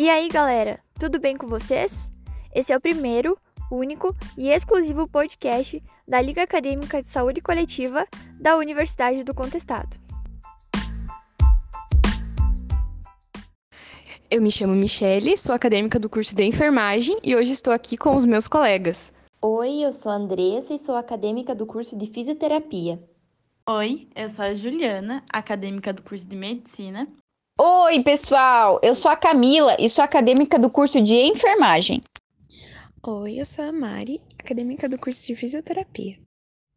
E aí, galera, tudo bem com vocês? Esse é o primeiro, único e exclusivo podcast da Liga Acadêmica de Saúde Coletiva da Universidade do Contestado. Eu me chamo Michele, sou acadêmica do curso de enfermagem e hoje estou aqui com os meus colegas. Oi, eu sou a Andressa e sou acadêmica do curso de fisioterapia. Oi, eu sou a Juliana, acadêmica do curso de medicina. Oi, pessoal! Eu sou a Camila e sou acadêmica do curso de enfermagem. Oi, eu sou a Mari, acadêmica do curso de fisioterapia.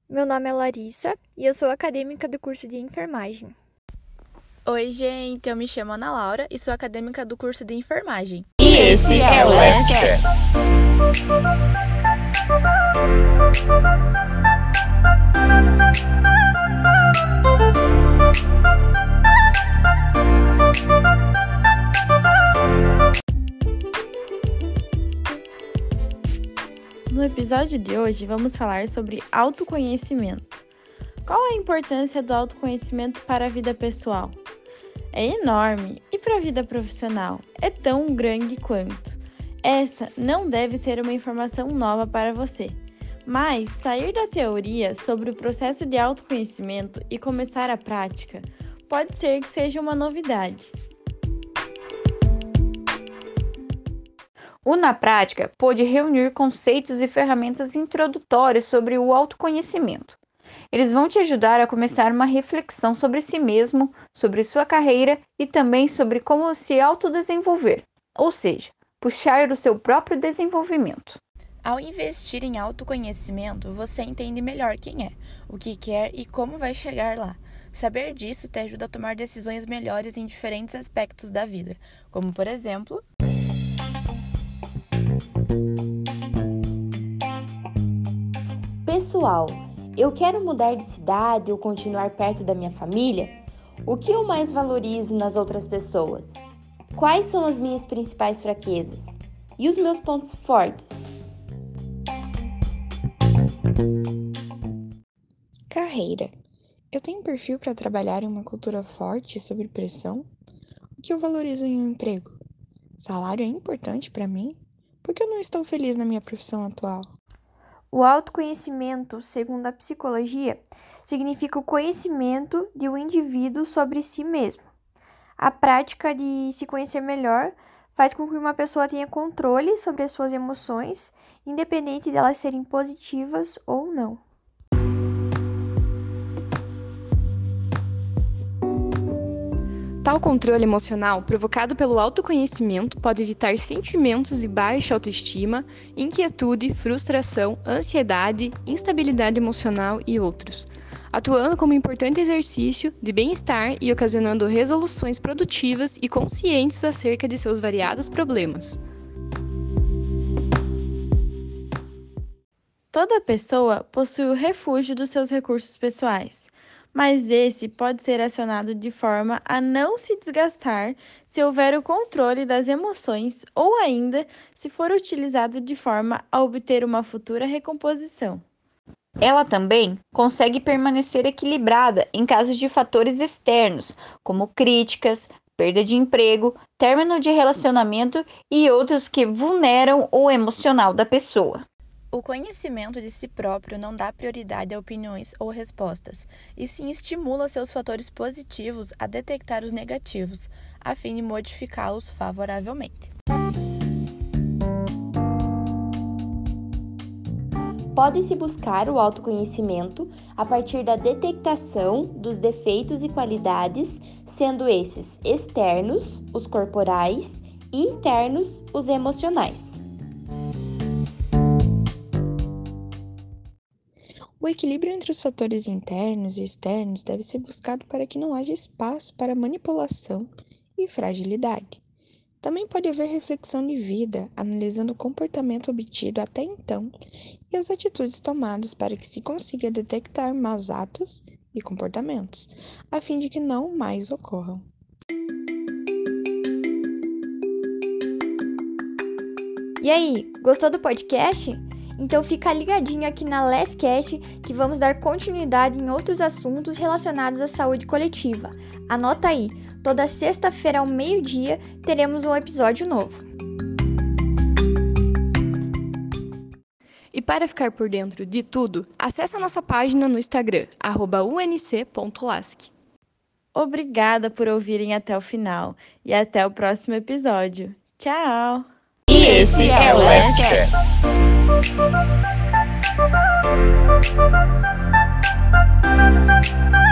Meu nome é Larissa e eu sou acadêmica do curso de enfermagem. Oi, gente, eu me chamo Ana Laura e sou acadêmica do curso de enfermagem. E esse é o Lastcast. No episódio de hoje, vamos falar sobre autoconhecimento. Qual a importância do autoconhecimento para a vida pessoal? É enorme e para a vida profissional é tão grande quanto. Essa não deve ser uma informação nova para você, mas sair da teoria sobre o processo de autoconhecimento e começar a prática pode ser que seja uma novidade. O Na Prática pôde reunir conceitos e ferramentas introdutórias sobre o autoconhecimento. Eles vão te ajudar a começar uma reflexão sobre si mesmo, sobre sua carreira e também sobre como se autodesenvolver, ou seja, puxar o seu próprio desenvolvimento. Ao investir em autoconhecimento, você entende melhor quem é, o que quer e como vai chegar lá. Saber disso te ajuda a tomar decisões melhores em diferentes aspectos da vida, como por exemplo, Pessoal, eu quero mudar de cidade ou continuar perto da minha família? O que eu mais valorizo nas outras pessoas? Quais são as minhas principais fraquezas? E os meus pontos fortes? Carreira. Eu tenho perfil para trabalhar em uma cultura forte sobre pressão? O que eu valorizo em um emprego? Salário é importante para mim? Por que eu não estou feliz na minha profissão atual? O autoconhecimento, segundo a psicologia, significa o conhecimento de um indivíduo sobre si mesmo. A prática de se conhecer melhor faz com que uma pessoa tenha controle sobre as suas emoções, independente delas serem positivas ou não. Tal controle emocional provocado pelo autoconhecimento pode evitar sentimentos de baixa autoestima, inquietude, frustração, ansiedade, instabilidade emocional e outros, atuando como importante exercício de bem-estar e ocasionando resoluções produtivas e conscientes acerca de seus variados problemas. Toda pessoa possui o refúgio dos seus recursos pessoais mas esse pode ser acionado de forma a não se desgastar se houver o controle das emoções ou ainda se for utilizado de forma a obter uma futura recomposição. Ela também consegue permanecer equilibrada em caso de fatores externos, como críticas, perda de emprego, término de relacionamento e outros que vulneram o emocional da pessoa. O conhecimento de si próprio não dá prioridade a opiniões ou respostas, e sim estimula seus fatores positivos a detectar os negativos, a fim de modificá-los favoravelmente. Pode-se buscar o autoconhecimento a partir da detectação dos defeitos e qualidades, sendo esses externos, os corporais, e internos, os emocionais. O equilíbrio entre os fatores internos e externos deve ser buscado para que não haja espaço para manipulação e fragilidade. Também pode haver reflexão de vida, analisando o comportamento obtido até então e as atitudes tomadas para que se consiga detectar maus atos e comportamentos, a fim de que não mais ocorram. E aí, gostou do podcast? Então fica ligadinho aqui na Lastcast que vamos dar continuidade em outros assuntos relacionados à saúde coletiva. Anota aí, toda sexta-feira ao meio-dia teremos um episódio novo. E para ficar por dentro de tudo, acesse a nossa página no Instagram, unc.lasc. Obrigada por ouvirem até o final e até o próximo episódio. Tchau! E esse é o Lastcast. Thank you.